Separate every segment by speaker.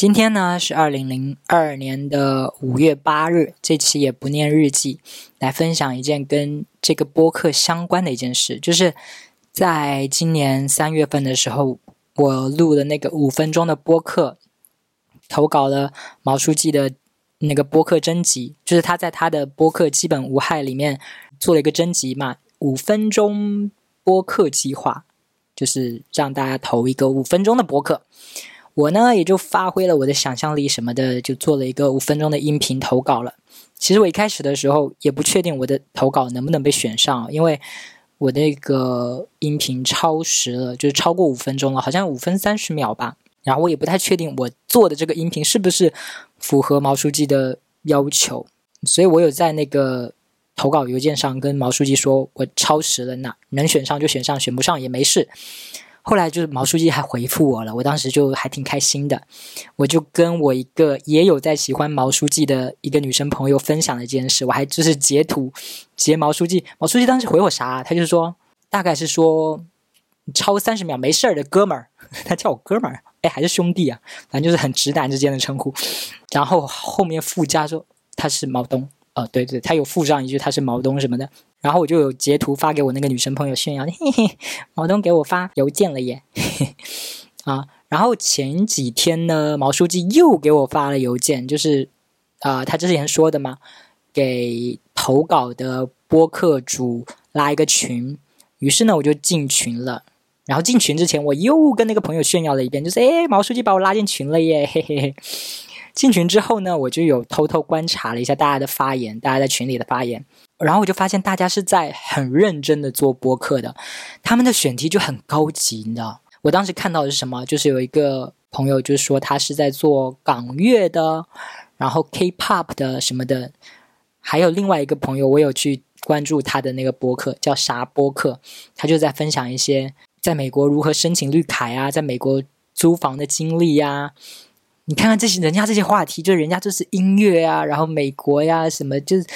Speaker 1: 今天呢是二零零二年的五月八日，这期也不念日记，来分享一件跟这个播客相关的一件事，就是在今年三月份的时候，我录的那个五分钟的播客，投稿了毛书记的那个播客征集，就是他在他的播客基本无害里面做了一个征集嘛，五分钟播客计划，就是让大家投一个五分钟的播客。我呢也就发挥了我的想象力什么的，就做了一个五分钟的音频投稿了。其实我一开始的时候也不确定我的投稿能不能被选上，因为我那个音频超时了，就是超过五分钟了，好像五分三十秒吧。然后我也不太确定我做的这个音频是不是符合毛书记的要求，所以我有在那个投稿邮件上跟毛书记说我超时了，那能选上就选上，选不上也没事。后来就是毛书记还回复我了，我当时就还挺开心的，我就跟我一个也有在喜欢毛书记的一个女生朋友分享了这件事，我还就是截图截毛书记，毛书记当时回我啥？他就说大概是说超三十秒没事儿的哥们儿，他叫我哥们儿，哎还是兄弟啊，反正就是很直男之间的称呼，然后后面附加说他是毛东。哦，对对，他有附上一句他是毛东什么的，然后我就有截图发给我那个女生朋友炫耀，嘿嘿，毛东给我发邮件了耶，啊，然后前几天呢，毛书记又给我发了邮件，就是啊，他之前说的嘛，给投稿的播客主拉一个群，于是呢我就进群了，然后进群之前我又跟那个朋友炫耀了一遍，就是哎，毛书记把我拉进群了耶，嘿嘿嘿。进群之后呢，我就有偷偷观察了一下大家的发言，大家在群里的发言，然后我就发现大家是在很认真的做播客的，他们的选题就很高级，你知道？我当时看到的是什么？就是有一个朋友就说他是在做港乐的，然后 K-pop 的什么的，还有另外一个朋友，我有去关注他的那个播客，叫啥播客？他就在分享一些在美国如何申请绿卡呀，在美国租房的经历呀。你看看这些人家这些话题，就人家就是音乐啊，然后美国呀什么，就是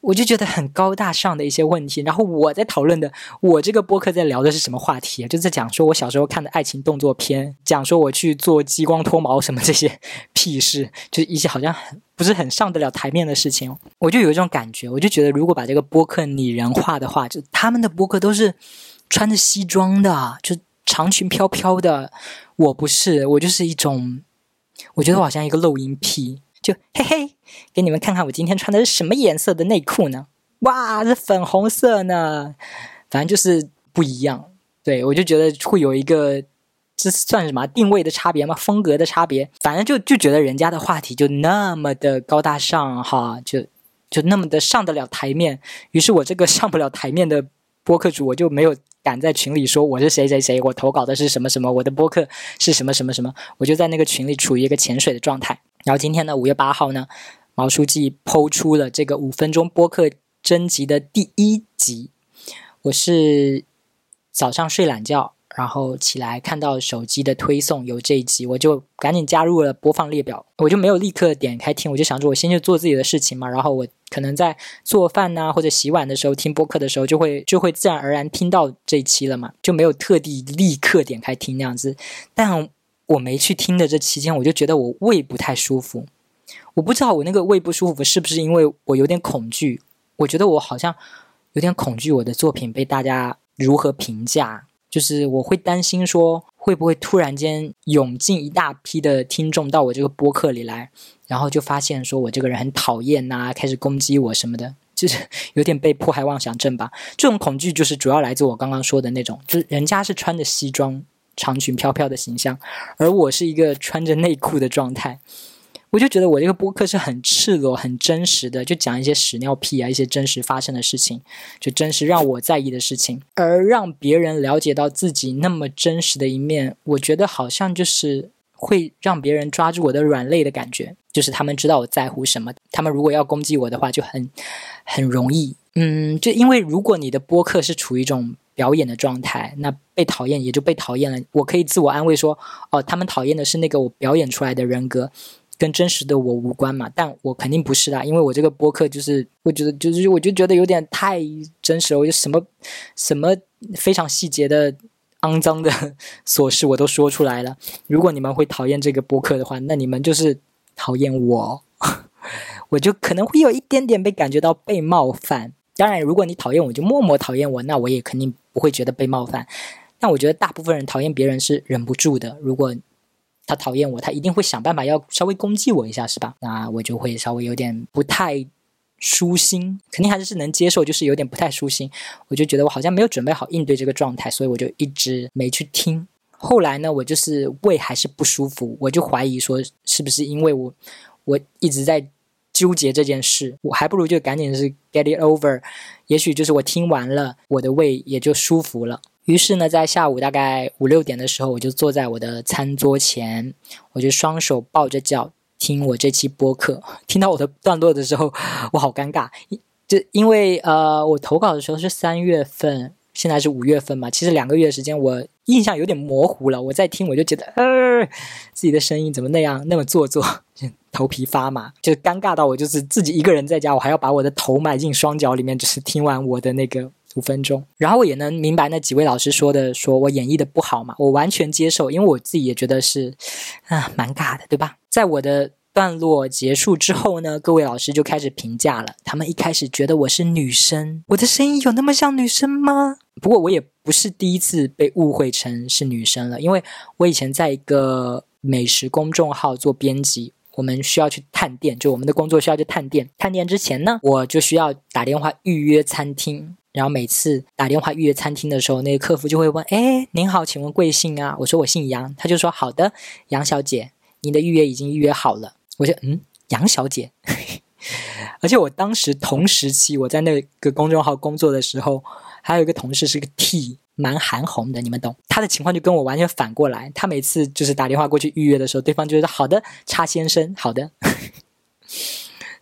Speaker 1: 我就觉得很高大上的一些问题。然后我在讨论的，我这个播客在聊的是什么话题？就在讲说我小时候看的爱情动作片，讲说我去做激光脱毛什么这些 屁事，就是一些好像很不是很上得了台面的事情。我就有一种感觉，我就觉得如果把这个播客拟人化的话，就他们的播客都是穿着西装的，就长裙飘飘的。我不是，我就是一种。我觉得我好像一个漏音癖，就嘿嘿，给你们看看我今天穿的是什么颜色的内裤呢？哇，是粉红色呢，反正就是不一样。对我就觉得会有一个，这算什么定位的差别吗？风格的差别？反正就就觉得人家的话题就那么的高大上哈，就就那么的上得了台面。于是我这个上不了台面的播客主，我就没有。敢在群里说我是谁谁谁，我投稿的是什么什么，我的播客是什么什么什么，我就在那个群里处于一个潜水的状态。然后今天呢，五月八号呢，毛书记抛出了这个五分钟播客征集的第一集，我是早上睡懒觉。然后起来看到手机的推送有这一集，我就赶紧加入了播放列表。我就没有立刻点开听，我就想着我先去做自己的事情嘛。然后我可能在做饭呐或者洗碗的时候听播客的时候，就会就会自然而然听到这一期了嘛，就没有特地立刻点开听那样子。但我没去听的这期间，我就觉得我胃不太舒服。我不知道我那个胃不舒服是不是因为我有点恐惧？我觉得我好像有点恐惧我的作品被大家如何评价。就是我会担心说，会不会突然间涌进一大批的听众到我这个播客里来，然后就发现说我这个人很讨厌呐，开始攻击我什么的，就是 有点被迫害妄想症吧。这种恐惧就是主要来自我刚刚说的那种，就是人家是穿着西装、长裙飘飘的形象，而我是一个穿着内裤的状态。我就觉得我这个播客是很赤裸、很真实的，就讲一些屎尿屁啊，一些真实发生的事情，就真实让我在意的事情，而让别人了解到自己那么真实的一面，我觉得好像就是会让别人抓住我的软肋的感觉，就是他们知道我在乎什么，他们如果要攻击我的话，就很很容易。嗯，就因为如果你的播客是处于一种表演的状态，那被讨厌也就被讨厌了。我可以自我安慰说，哦，他们讨厌的是那个我表演出来的人格。跟真实的我无关嘛，但我肯定不是啦，因为我这个播客就是，我觉得就是，我就觉得有点太真实了，我就什么什么非常细节的肮脏的 琐事我都说出来了。如果你们会讨厌这个播客的话，那你们就是讨厌我，我就可能会有一点点被感觉到被冒犯。当然，如果你讨厌我，就默默讨厌我，那我也肯定不会觉得被冒犯。但我觉得大部分人讨厌别人是忍不住的。如果他讨厌我，他一定会想办法要稍微攻击我一下，是吧？那我就会稍微有点不太舒心，肯定还是是能接受，就是有点不太舒心。我就觉得我好像没有准备好应对这个状态，所以我就一直没去听。后来呢，我就是胃还是不舒服，我就怀疑说是不是因为我我一直在纠结这件事，我还不如就赶紧是 get it over。也许就是我听完了，我的胃也就舒服了。于是呢，在下午大概五六点的时候，我就坐在我的餐桌前，我就双手抱着脚听我这期播客。听到我的段落的时候，我好尴尬，就因为呃，我投稿的时候是三月份，现在是五月份嘛，其实两个月时间，我印象有点模糊了。我在听，我就觉得呃，自己的声音怎么那样那么做作，头皮发麻，就尴尬到我就是自己一个人在家，我还要把我的头埋进双脚里面，就是听完我的那个。五分钟，然后我也能明白那几位老师说的，说我演绎的不好嘛，我完全接受，因为我自己也觉得是啊，蛮尬的，对吧？在我的段落结束之后呢，各位老师就开始评价了。他们一开始觉得我是女生，我的声音有那么像女生吗？不过我也不是第一次被误会成是女生了，因为我以前在一个美食公众号做编辑，我们需要去探店，就我们的工作需要去探店。探店之前呢，我就需要打电话预约餐厅。然后每次打电话预约餐厅的时候，那个客服就会问：“哎，您好，请问贵姓啊？”我说：“我姓杨。”他就说：“好的，杨小姐，您的预约已经预约好了。”我就嗯，杨小姐。而且我当时同时期我在那个公众号工作的时候，还有一个同事是个 T，蛮韩红的，你们懂。他的情况就跟我完全反过来。他每次就是打电话过去预约的时候，对方就说：“好的，叉先生，好的。”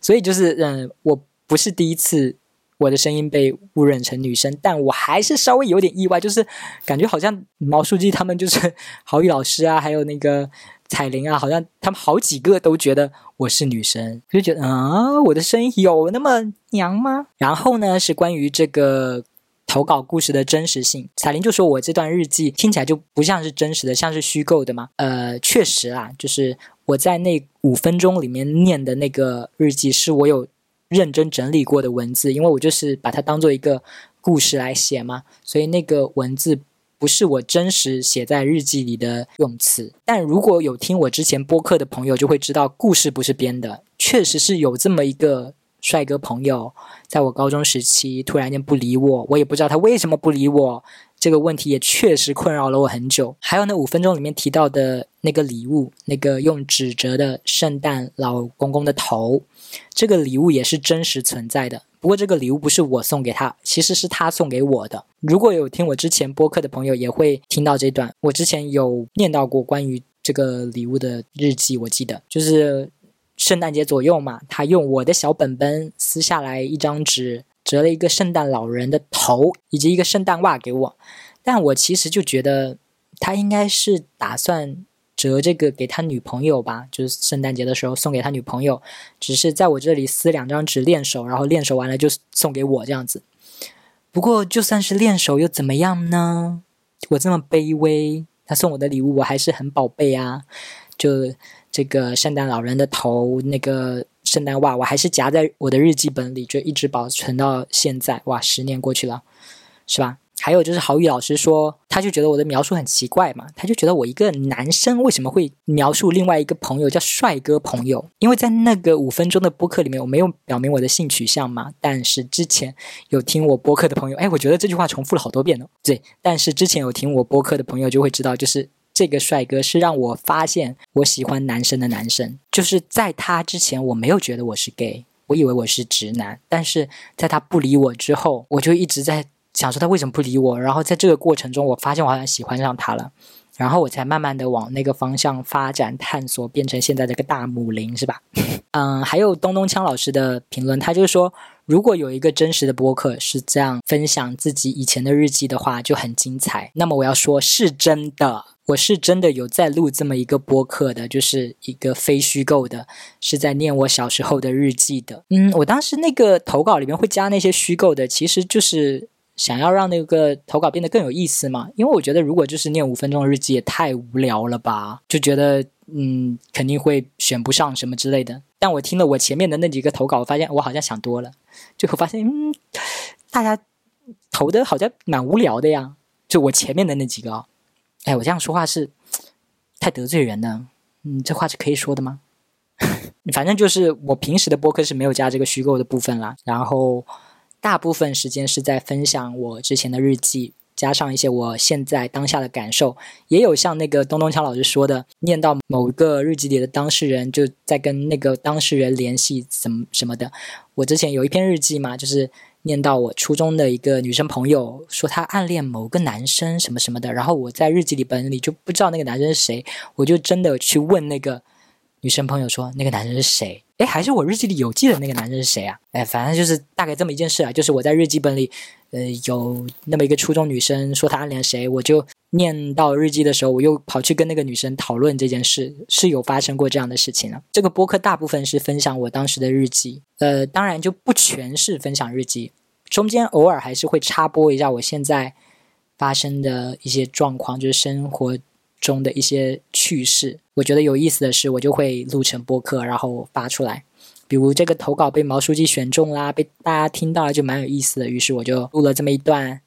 Speaker 1: 所以就是嗯，我不是第一次。我的声音被误认成女生，但我还是稍微有点意外，就是感觉好像毛书记他们就是郝宇老师啊，还有那个彩玲啊，好像他们好几个都觉得我是女生，就觉得啊，我的声音有那么娘吗？然后呢，是关于这个投稿故事的真实性，彩玲就说我这段日记听起来就不像是真实的，像是虚构的嘛。呃，确实啊，就是我在那五分钟里面念的那个日记，是我有。认真整理过的文字，因为我就是把它当做一个故事来写嘛，所以那个文字不是我真实写在日记里的用词。但如果有听我之前播客的朋友就会知道，故事不是编的，确实是有这么一个帅哥朋友，在我高中时期突然间不理我，我也不知道他为什么不理我。这个问题也确实困扰了我很久。还有那五分钟里面提到的那个礼物，那个用纸折的圣诞老公公的头，这个礼物也是真实存在的。不过这个礼物不是我送给他，其实是他送给我的。如果有听我之前播客的朋友，也会听到这段。我之前有念到过关于这个礼物的日记，我记得就是圣诞节左右嘛，他用我的小本本撕下来一张纸。折了一个圣诞老人的头，以及一个圣诞袜给我，但我其实就觉得他应该是打算折这个给他女朋友吧，就是圣诞节的时候送给他女朋友，只是在我这里撕两张纸练手，然后练手完了就送给我这样子。不过就算是练手又怎么样呢？我这么卑微，他送我的礼物我还是很宝贝啊。就这个圣诞老人的头，那个。圣诞袜，我还是夹在我的日记本里，就一直保存到现在。哇，十年过去了，是吧？还有就是郝宇老师说，他就觉得我的描述很奇怪嘛，他就觉得我一个男生为什么会描述另外一个朋友叫帅哥朋友？因为在那个五分钟的播客里面，我没有表明我的性取向嘛。但是之前有听我播客的朋友，哎，我觉得这句话重复了好多遍呢。对，但是之前有听我播客的朋友就会知道，就是。这个帅哥是让我发现我喜欢男生的男生，就是在他之前我没有觉得我是 gay，我以为我是直男，但是在他不理我之后，我就一直在想说他为什么不理我，然后在这个过程中，我发现我好像喜欢上他了，然后我才慢慢的往那个方向发展探索，变成现在这个大母林，是吧？嗯，还有东东锵老师的评论，他就是说。如果有一个真实的播客是这样分享自己以前的日记的话，就很精彩。那么我要说，是真的，我是真的有在录这么一个播客的，就是一个非虚构的，是在念我小时候的日记的。嗯，我当时那个投稿里面会加那些虚构的，其实就是想要让那个投稿变得更有意思嘛。因为我觉得如果就是念五分钟的日记也太无聊了吧，就觉得嗯肯定会选不上什么之类的。但我听了我前面的那几个投稿，我发现我好像想多了，最后发现嗯大家投的好像蛮无聊的呀。就我前面的那几个，哎，我这样说话是太得罪人了。嗯，这话是可以说的吗？反正就是我平时的播客是没有加这个虚构的部分啦，然后大部分时间是在分享我之前的日记，加上一些我现在当下的感受，也有像那个东东强老师说的，念到某个日记里的当事人，就在跟那个当事人联系，怎么什么的。我之前有一篇日记嘛，就是念到我初中的一个女生朋友说她暗恋某个男生什么什么的，然后我在日记里本里就不知道那个男生是谁，我就真的去问那个。女生朋友说：“那个男生是谁？哎，还是我日记里有记的那个男生是谁啊？哎，反正就是大概这么一件事啊。就是我在日记本里，呃，有那么一个初中女生说她暗恋谁，我就念到日记的时候，我又跑去跟那个女生讨论这件事，是有发生过这样的事情啊。这个播客大部分是分享我当时的日记，呃，当然就不全是分享日记，中间偶尔还是会插播一下我现在发生的一些状况，就是生活。”中的一些趣事，我觉得有意思的是，我就会录成播客，然后发出来。比如这个投稿被毛书记选中啦，被大家听到了，就蛮有意思的。于是我就录了这么一段。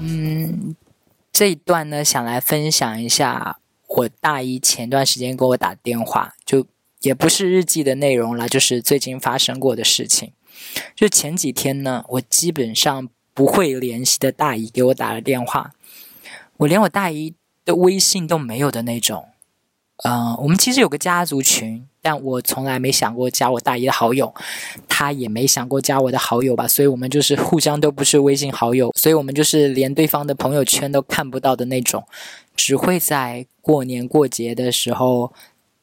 Speaker 1: 嗯，这一段呢，想来分享一下我大一前段时间给我打电话，就。也不是日记的内容了，就是最近发生过的事情。就前几天呢，我基本上不会联系的大姨给我打了电话，我连我大姨的微信都没有的那种。嗯，我们其实有个家族群，但我从来没想过加我大姨的好友，她也没想过加我的好友吧，所以我们就是互相都不是微信好友，所以我们就是连对方的朋友圈都看不到的那种，只会在过年过节的时候。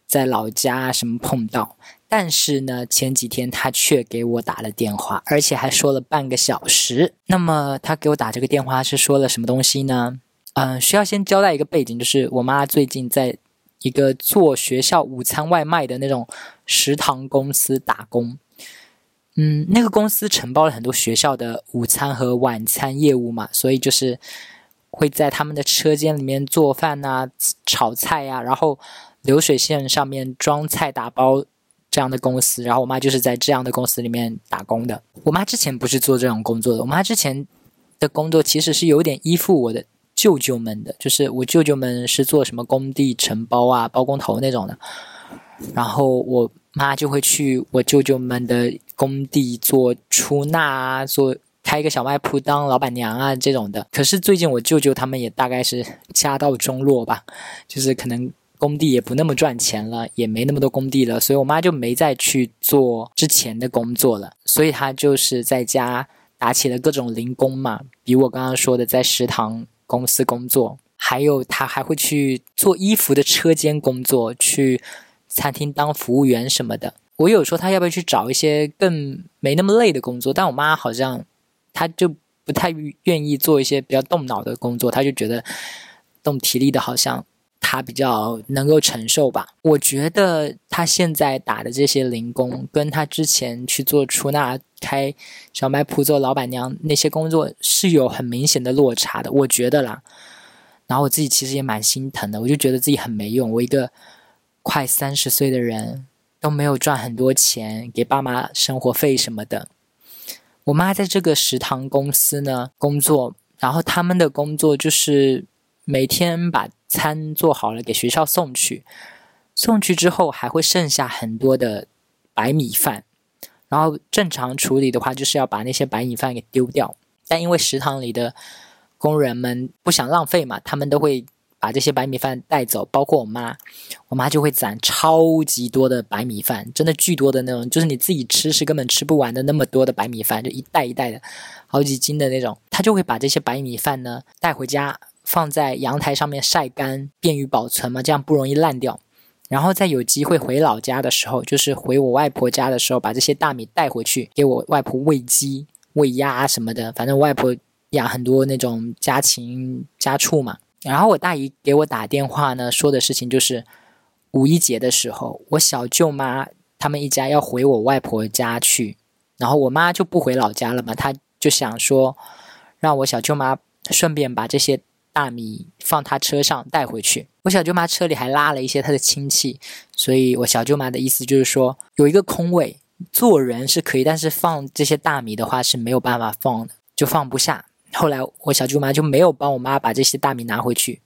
Speaker 1: 在老家什么碰到，但是呢，前几天他却给我打了电话，而且还说了半个小时。那么他给我打这个电话是说了什么东西呢？嗯，需要先交代一个背景，就是我妈最近在一个做学校午餐外卖的那种食堂公司打工。嗯，那个公司承包了很多学校的午餐和晚餐业务嘛，所以就是会在他们的车间里面做饭啊、炒菜呀，然后。流水线上面装菜打包这样的公司，然后我妈就是在这样的公司里面打工的。我妈之前不是做这种工作的，我妈之前的工作其实是有点依附我的舅舅们的，就是我舅舅们是做什么工地承包啊、包工头那种的，然后我妈就会去我舅舅们的工地做出纳啊，做开一个小卖铺当老板娘啊这种的。可是最近我舅舅他们也大概是家道中落吧，就是可能。工地也不那么赚钱了，也没那么多工地了，所以我妈就没再去做之前的工作了。所以她就是在家打起了各种零工嘛，比我刚刚说的在食堂公司工作，还有她还会去做衣服的车间工作，去餐厅当服务员什么的。我有说她要不要去找一些更没那么累的工作，但我妈好像她就不太愿意做一些比较动脑的工作，她就觉得动体力的好像。他比较能够承受吧？我觉得他现在打的这些零工，跟他之前去做出纳、开小卖铺、做老板娘那些工作是有很明显的落差的。我觉得啦，然后我自己其实也蛮心疼的，我就觉得自己很没用。我一个快三十岁的人，都没有赚很多钱给爸妈生活费什么的。我妈在这个食堂公司呢工作，然后他们的工作就是每天把。餐做好了给学校送去，送去之后还会剩下很多的白米饭，然后正常处理的话就是要把那些白米饭给丢掉，但因为食堂里的工人们不想浪费嘛，他们都会把这些白米饭带走，包括我妈，我妈就会攒超级多的白米饭，真的巨多的那种，就是你自己吃是根本吃不完的那么多的白米饭，就一袋一袋的好几斤的那种，她就会把这些白米饭呢带回家。放在阳台上面晒干，便于保存嘛，这样不容易烂掉。然后在有机会回老家的时候，就是回我外婆家的时候，把这些大米带回去给我外婆喂鸡、喂鸭什么的。反正外婆养很多那种家禽家畜嘛，然后我大姨给我打电话呢，说的事情就是五一节的时候，我小舅妈他们一家要回我外婆家去，然后我妈就不回老家了嘛，她就想说让我小舅妈顺便把这些大米放他车上带回去。我小舅妈车里还拉了一些她的亲戚，所以我小舅妈的意思就是说有一个空位。做人是可以，但是放这些大米的话是没有办法放的，就放不下。后来我小舅妈就没有帮我妈把这些大米拿回去。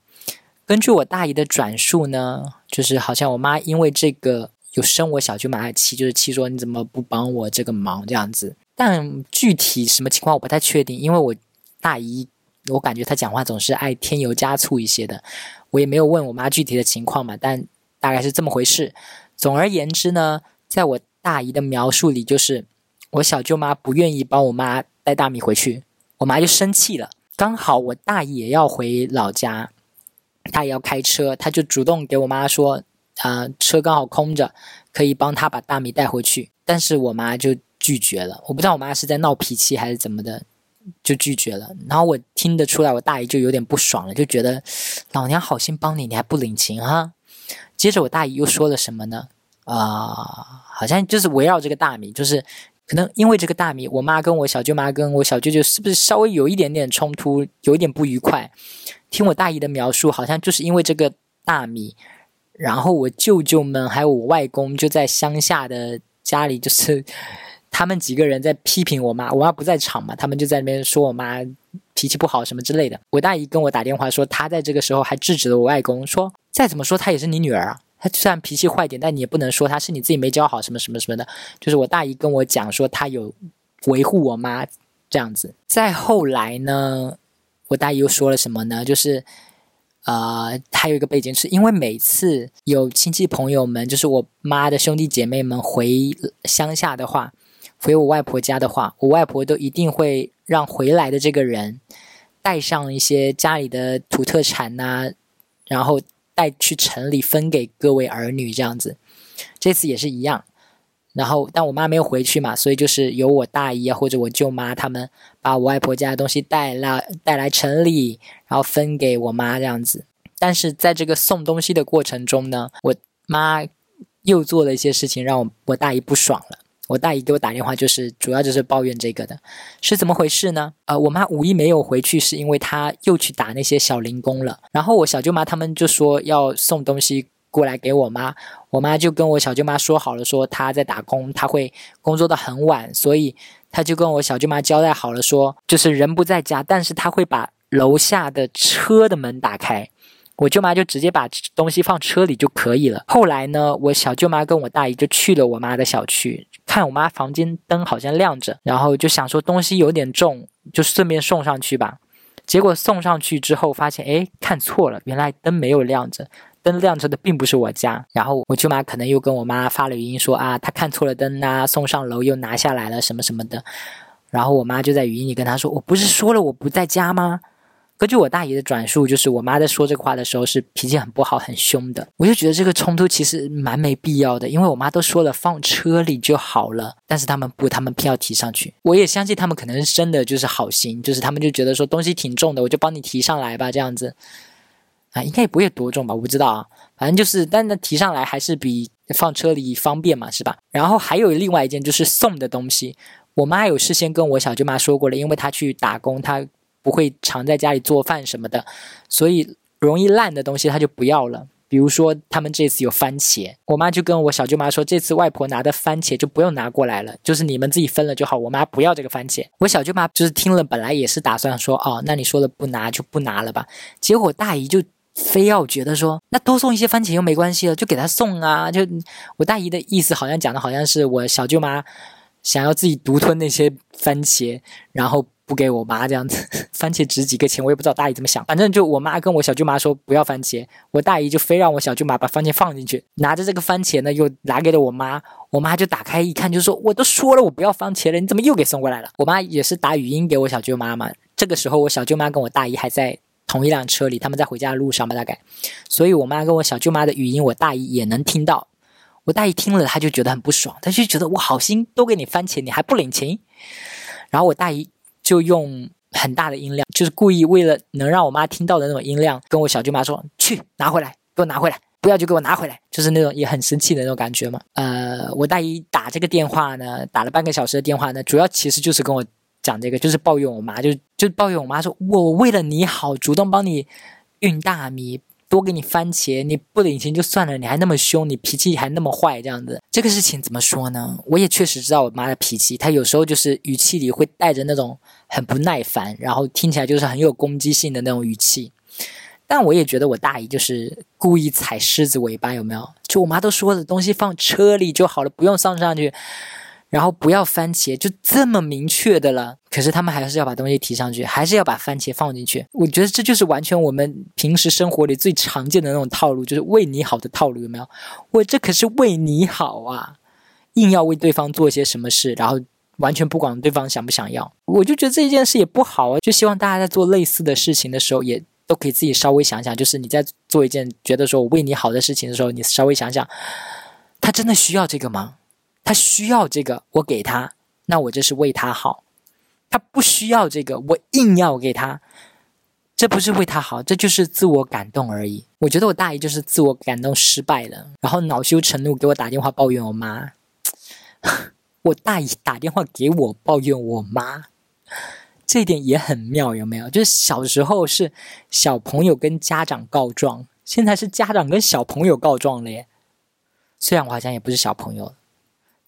Speaker 1: 根据我大姨的转述呢，就是好像我妈因为这个有生我小舅妈的气，就是气说你怎么不帮我这个忙这样子。但具体什么情况我不太确定，因为我大姨我感觉她讲话总是爱添油加醋一些的，我也没有问我妈具体的情况嘛，但大概是这么回事。总而言之呢，在我。大姨的描述里就是我小舅妈不愿意帮我妈带大米回去，我妈就生气了。刚好我大姨也要回老家，她也要开车，她就主动给我妈说：“啊，车刚好空着，可以帮她把大米带回去。”但是我妈就拒绝了。我不知道我妈是在闹脾气还是怎么的，就拒绝了。然后我听得出来，我大姨就有点不爽了，就觉得老娘好心帮你，你还不领情哈。接着我大姨又说了什么呢？啊。好像就是围绕这个大米，就是可能因为这个大米，我妈跟我小舅妈跟我小舅舅是不是稍微有一点点冲突，有一点不愉快？听我大姨的描述，好像就是因为这个大米，然后我舅舅们还有我外公就在乡下的家里，就是他们几个人在批评我妈，我妈不在场嘛，他们就在那边说我妈脾气不好什么之类的。我大姨跟我打电话说，她在这个时候还制止了我外公，说再怎么说她也是你女儿啊。她虽然脾气坏点，但你也不能说她是你自己没教好什么什么什么的。就是我大姨跟我讲说，她有维护我妈这样子。再后来呢，我大姨又说了什么呢？就是呃，还有一个背景，是因为每次有亲戚朋友们，就是我妈的兄弟姐妹们回乡下的话，回我外婆家的话，我外婆都一定会让回来的这个人带上一些家里的土特产呐，然后。带去城里分给各位儿女这样子，这次也是一样。然后，但我妈没有回去嘛，所以就是由我大姨啊或者我舅妈他们把我外婆家的东西带来带来城里，然后分给我妈这样子。但是在这个送东西的过程中呢，我妈又做了一些事情，让我我大姨不爽了。我大姨给我打电话，就是主要就是抱怨这个的，是怎么回事呢？呃，我妈五一没有回去，是因为她又去打那些小零工了。然后我小舅妈他们就说要送东西过来给我妈，我妈就跟我小舅妈说好了，说她在打工，她会工作到很晚，所以她就跟我小舅妈交代好了，说就是人不在家，但是她会把楼下的车的门打开。我舅妈就直接把东西放车里就可以了。后来呢，我小舅妈跟我大姨就去了我妈的小区，看我妈房间灯好像亮着，然后就想说东西有点重，就顺便送上去吧。结果送上去之后发现，哎，看错了，原来灯没有亮着，灯亮着的并不是我家。然后我舅妈可能又跟我妈发了语音说啊，她看错了灯啊，送上楼又拿下来了什么什么的。然后我妈就在语音里跟她说，我不是说了我不在家吗？根据我大姨的转述，就是我妈在说这个话的时候是脾气很不好、很凶的。我就觉得这个冲突其实蛮没必要的，因为我妈都说了放车里就好了，但是他们不，他们偏要提上去。我也相信他们可能是真的就是好心，就是他们就觉得说东西挺重的，我就帮你提上来吧，这样子啊，应该也不会多重吧，我不知道啊，反正就是，但那提上来还是比放车里方便嘛，是吧？然后还有另外一件就是送的东西，我妈有事先跟我小舅妈说过了，因为她去打工，她。不会常在家里做饭什么的，所以容易烂的东西他就不要了。比如说，他们这次有番茄，我妈就跟我小舅妈说，这次外婆拿的番茄就不用拿过来了，就是你们自己分了就好。我妈不要这个番茄。我小舅妈就是听了，本来也是打算说，哦，那你说了不拿就不拿了吧。结果大姨就非要觉得说，那多送一些番茄又没关系了，就给她送啊。就我大姨的意思好像讲的好像是我小舅妈想要自己独吞那些番茄，然后。不给我妈这样子，番茄值几个钱，我也不知道大姨怎么想。反正就我妈跟我小舅妈说不要番茄，我大姨就非让我小舅妈把番茄放进去，拿着这个番茄呢又拿给了我妈，我妈就打开一看，就说我都说了我不要番茄了，你怎么又给送过来了？我妈也是打语音给我小舅妈嘛。这个时候我小舅妈跟我大姨还在同一辆车里，他们在回家的路上吧大概，所以我妈跟我小舅妈的语音我大姨也能听到。我大姨听了，她就觉得很不爽，她就觉得我好心都给你番茄，你还不领情。然后我大姨。就用很大的音量，就是故意为了能让我妈听到的那种音量，跟我小舅妈说：“去拿回来，给我拿回来，不要就给我拿回来。”就是那种也很生气的那种感觉嘛。呃，我大姨打这个电话呢，打了半个小时的电话呢，主要其实就是跟我讲这个，就是抱怨我妈，就就抱怨我妈说：“我为了你好，主动帮你运大米。”多给你番茄，你不领情就算了，你还那么凶，你脾气还那么坏，这样子，这个事情怎么说呢？我也确实知道我妈的脾气，她有时候就是语气里会带着那种很不耐烦，然后听起来就是很有攻击性的那种语气。但我也觉得我大姨就是故意踩狮子尾巴，有没有？就我妈都说的东西放车里就好了，不用上上去。然后不要番茄，就这么明确的了。可是他们还是要把东西提上去，还是要把番茄放进去。我觉得这就是完全我们平时生活里最常见的那种套路，就是为你好的套路，有没有？我这可是为你好啊，硬要为对方做些什么事，然后完全不管对方想不想要。我就觉得这一件事也不好啊。就希望大家在做类似的事情的时候，也都可以自己稍微想想，就是你在做一件觉得说我为你好的事情的时候，你稍微想想，他真的需要这个吗？他需要这个，我给他，那我这是为他好。他不需要这个，我硬要给他，这不是为他好，这就是自我感动而已。我觉得我大姨就是自我感动失败了，然后恼羞成怒给我打电话抱怨我妈。我大姨打电话给我抱怨我妈，这一点也很妙，有没有？就是小时候是小朋友跟家长告状，现在是家长跟小朋友告状了耶。虽然我好像也不是小朋友。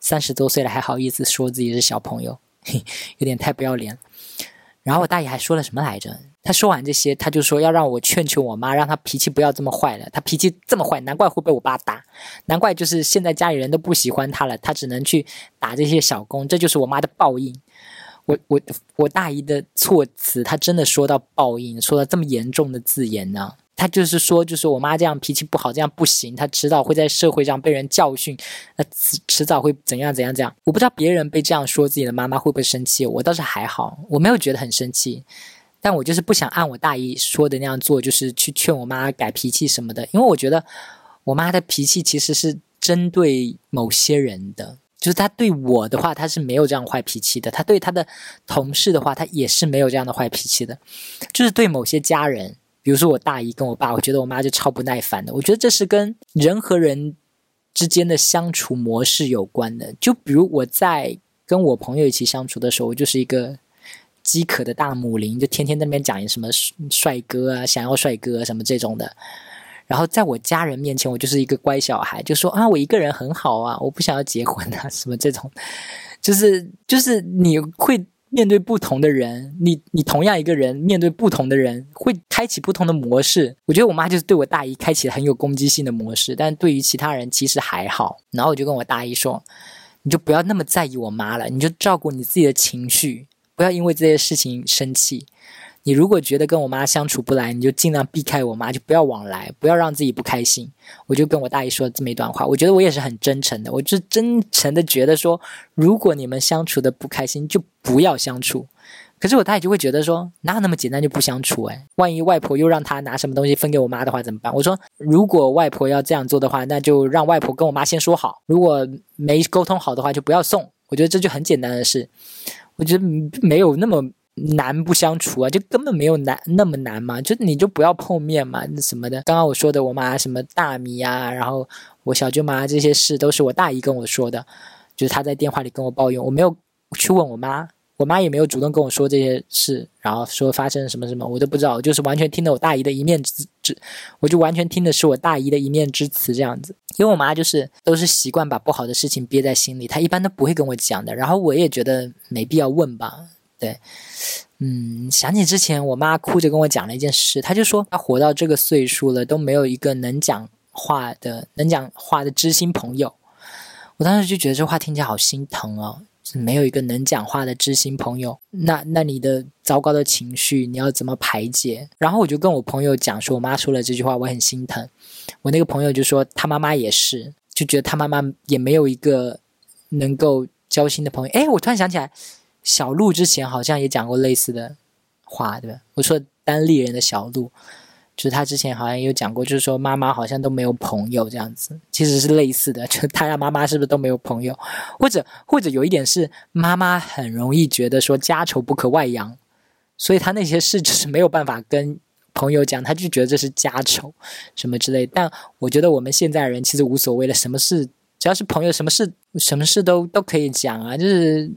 Speaker 1: 三十多岁了还好意思说自己是小朋友，嘿有点太不要脸。然后我大爷还说了什么来着？他说完这些，他就说要让我劝劝我妈，让她脾气不要这么坏了。她脾气这么坏，难怪会被我爸打，难怪就是现在家里人都不喜欢她了，她只能去打这些小工，这就是我妈的报应。我我我大姨的措辞，她真的说到报应，说到这么严重的字眼呢？他就是说，就是我妈这样脾气不好，这样不行，她迟早会在社会上被人教训，那迟迟早会怎样怎样怎样。我不知道别人被这样说自己的妈妈会不会生气，我倒是还好，我没有觉得很生气，但我就是不想按我大姨说的那样做，就是去劝我妈改脾气什么的，因为我觉得我妈的脾气其实是针对某些人的，就是她对我的话，她是没有这样坏脾气的，她对她的同事的话，她也是没有这样的坏脾气的，就是对某些家人。比如说我大姨跟我爸，我觉得我妈就超不耐烦的。我觉得这是跟人和人之间的相处模式有关的。就比如我在跟我朋友一起相处的时候，我就是一个饥渴的大母灵，就天天在那边讲什么帅哥啊，想要帅哥什么这种的。然后在我家人面前，我就是一个乖小孩，就说啊，我一个人很好啊，我不想要结婚啊，什么这种，就是就是你会。面对不同的人，你你同样一个人面对不同的人，会开启不同的模式。我觉得我妈就是对我大姨开启了很有攻击性的模式，但对于其他人其实还好。然后我就跟我大姨说：“你就不要那么在意我妈了，你就照顾你自己的情绪，不要因为这些事情生气。”你如果觉得跟我妈相处不来，你就尽量避开我妈，就不要往来，不要让自己不开心。我就跟我大姨说了这么一段话，我觉得我也是很真诚的，我就真诚的觉得说，如果你们相处的不开心，就不要相处。可是我大姨就会觉得说，哪有那么简单就不相处？哎，万一外婆又让他拿什么东西分给我妈的话怎么办？我说，如果外婆要这样做的话，那就让外婆跟我妈先说好，如果没沟通好的话，就不要送。我觉得这就很简单的事，我觉得没有那么。难不相处啊，就根本没有难那么难嘛，就你就不要碰面嘛，那什么的。刚刚我说的我妈什么大米啊，然后我小舅妈这些事都是我大姨跟我说的，就是她在电话里跟我抱怨，我没有去问我妈，我妈也没有主动跟我说这些事，然后说发生什么什么，我都不知道，就是完全听的我大姨的一面之之，我就完全听的是我大姨的一面之词这样子。因为我妈就是都是习惯把不好的事情憋在心里，她一般都不会跟我讲的，然后我也觉得没必要问吧。对，嗯，想起之前我妈哭着跟我讲了一件事，她就说她活到这个岁数了都没有一个能讲话的、能讲话的知心朋友。我当时就觉得这话听起来好心疼哦，没有一个能讲话的知心朋友，那那你的糟糕的情绪你要怎么排解？然后我就跟我朋友讲说，我妈说了这句话，我很心疼。我那个朋友就说他妈妈也是，就觉得他妈妈也没有一个能够交心的朋友。哎，我突然想起来。小鹿之前好像也讲过类似的话，对吧？我说单立人的小鹿，就是他之前好像有讲过，就是说妈妈好像都没有朋友这样子，其实是类似的，就他家妈妈是不是都没有朋友？或者或者有一点是妈妈很容易觉得说家丑不可外扬，所以他那些事就是没有办法跟朋友讲，他就觉得这是家丑什么之类。但我觉得我们现在人其实无所谓的，什么事只要是朋友，什么事什么事都都可以讲啊，就是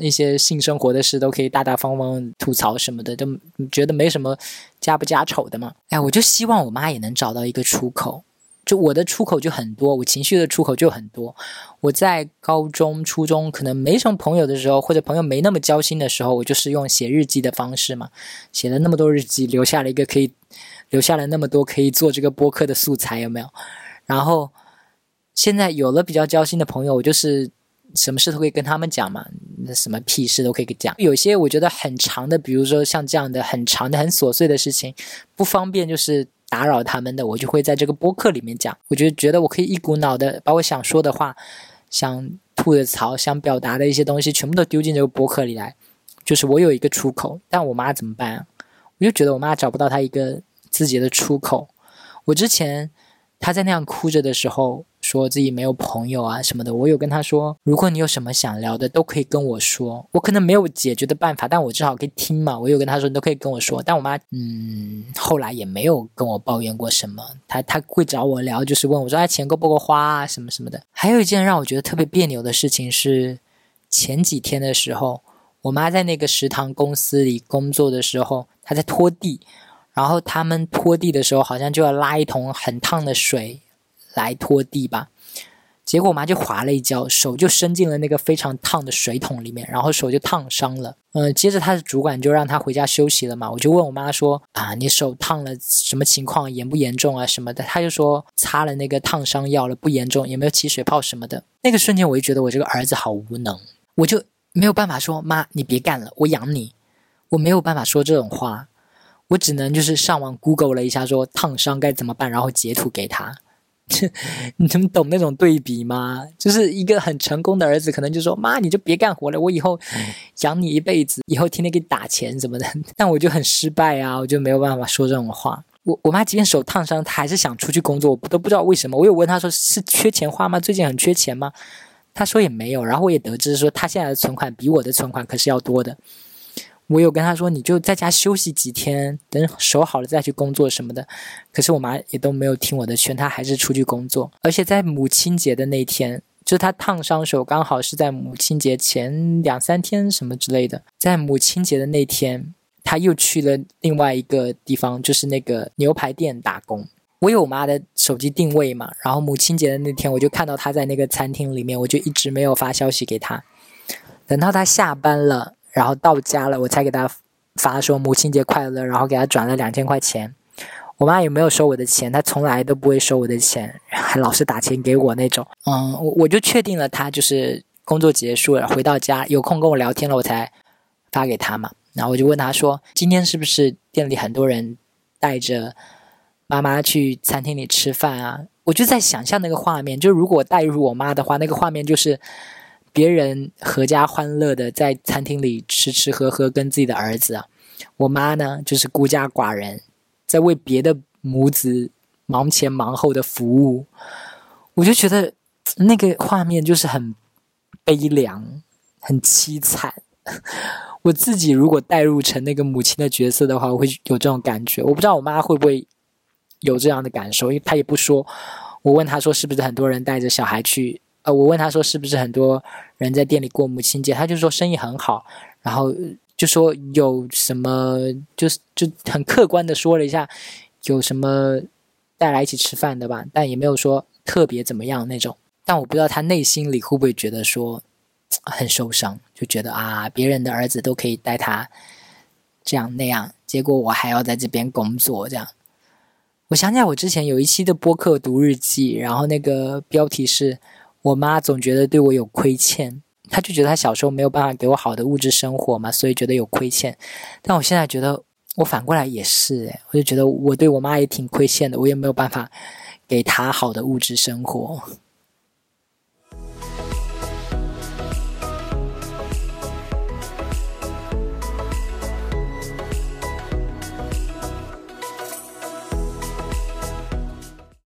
Speaker 1: 一些性生活的事都可以大大方方吐槽什么的，都觉得没什么家不家丑的嘛。哎，我就希望我妈也能找到一个出口。就我的出口就很多，我情绪的出口就很多。我在高中、初中可能没什么朋友的时候，或者朋友没那么交心的时候，我就是用写日记的方式嘛，写了那么多日记，留下了一个可以留下了那么多可以做这个播客的素材，有没有？然后现在有了比较交心的朋友，我就是什么事都可以跟他们讲嘛，那什么屁事都可以讲。有些我觉得很长的，比如说像这样的很长的、很琐碎的事情，不方便就是。打扰他们的，我就会在这个播客里面讲。我就觉得我可以一股脑的把我想说的话、想吐的槽、想表达的一些东西，全部都丢进这个播客里来，就是我有一个出口。但我妈怎么办？我就觉得我妈找不到她一个自己的出口。我之前。她在那样哭着的时候，说自己没有朋友啊什么的。我有跟他说，如果你有什么想聊的，都可以跟我说。我可能没有解决的办法，但我至少可以听嘛。我有跟他说，你都可以跟我说。但我妈，嗯，后来也没有跟我抱怨过什么。他他会找我聊，就是问我说，哎，钱够不够花啊，什么什么的。还有一件让我觉得特别别扭的事情是，前几天的时候，我妈在那个食堂公司里工作的时候，她在拖地。然后他们拖地的时候，好像就要拉一桶很烫的水来拖地吧。结果我妈就滑了一跤，手就伸进了那个非常烫的水桶里面，然后手就烫伤了。嗯，接着他的主管就让他回家休息了嘛。我就问我妈说：“啊，你手烫了什么情况？严不严重啊？什么的？”他就说擦了那个烫伤药了，不严重，也没有起水泡什么的。那个瞬间我就觉得我这个儿子好无能，我就没有办法说妈，你别干了，我养你。我没有办法说这种话。我只能就是上网 Google 了一下，说烫伤该怎么办，然后截图给他。你们懂那种对比吗？就是一个很成功的儿子，可能就说：“妈，你就别干活了，我以后养你一辈子，以后天天给你打钱什么的。”但我就很失败啊，我就没有办法说这种话。我我妈即便手烫伤，她还是想出去工作，我都不知道为什么。我有问她说：“是缺钱花吗？最近很缺钱吗？”她说也没有。然后我也得知说，她现在的存款比我的存款可是要多的。我有跟他说，你就在家休息几天，等手好了再去工作什么的。可是我妈也都没有听我的劝，她还是出去工作。而且在母亲节的那天，就她烫伤手，刚好是在母亲节前两三天什么之类的。在母亲节的那天，她又去了另外一个地方，就是那个牛排店打工。我有我妈的手机定位嘛，然后母亲节的那天，我就看到她在那个餐厅里面，我就一直没有发消息给她。等到她下班了。然后到家了，我才给他发说母亲节快乐，然后给他转了两千块钱。我妈也没有收我的钱，她从来都不会收我的钱，还老是打钱给我那种。嗯，我我就确定了，他就是工作结束了，回到家有空跟我聊天了，我才发给他嘛。然后我就问他说：“今天是不是店里很多人带着妈妈去餐厅里吃饭啊？”我就在想象那个画面，就如果带入我妈的话，那个画面就是。别人阖家欢乐的在餐厅里吃吃喝喝，跟自己的儿子啊，我妈呢就是孤家寡人，在为别的母子忙前忙后的服务，我就觉得那个画面就是很悲凉、很凄惨。我自己如果代入成那个母亲的角色的话，我会有这种感觉。我不知道我妈会不会有这样的感受，因为她也不说。我问她说，是不是很多人带着小孩去？呃，我问他说是不是很多人在店里过母亲节，他就说生意很好，然后就说有什么，就是就很客观的说了一下有什么带来一起吃饭的吧，但也没有说特别怎么样那种。但我不知道他内心里会不会觉得说很受伤，就觉得啊，别人的儿子都可以带他这样那样，结果我还要在这边工作这样。我想起来我之前有一期的播客读日记，然后那个标题是。我妈总觉得对我有亏欠，她就觉得她小时候没有办法给我好的物质生活嘛，所以觉得有亏欠。但我现在觉得，我反过来也是，我就觉得我对我妈也挺亏欠的，我也没有办法给她好的物质生活。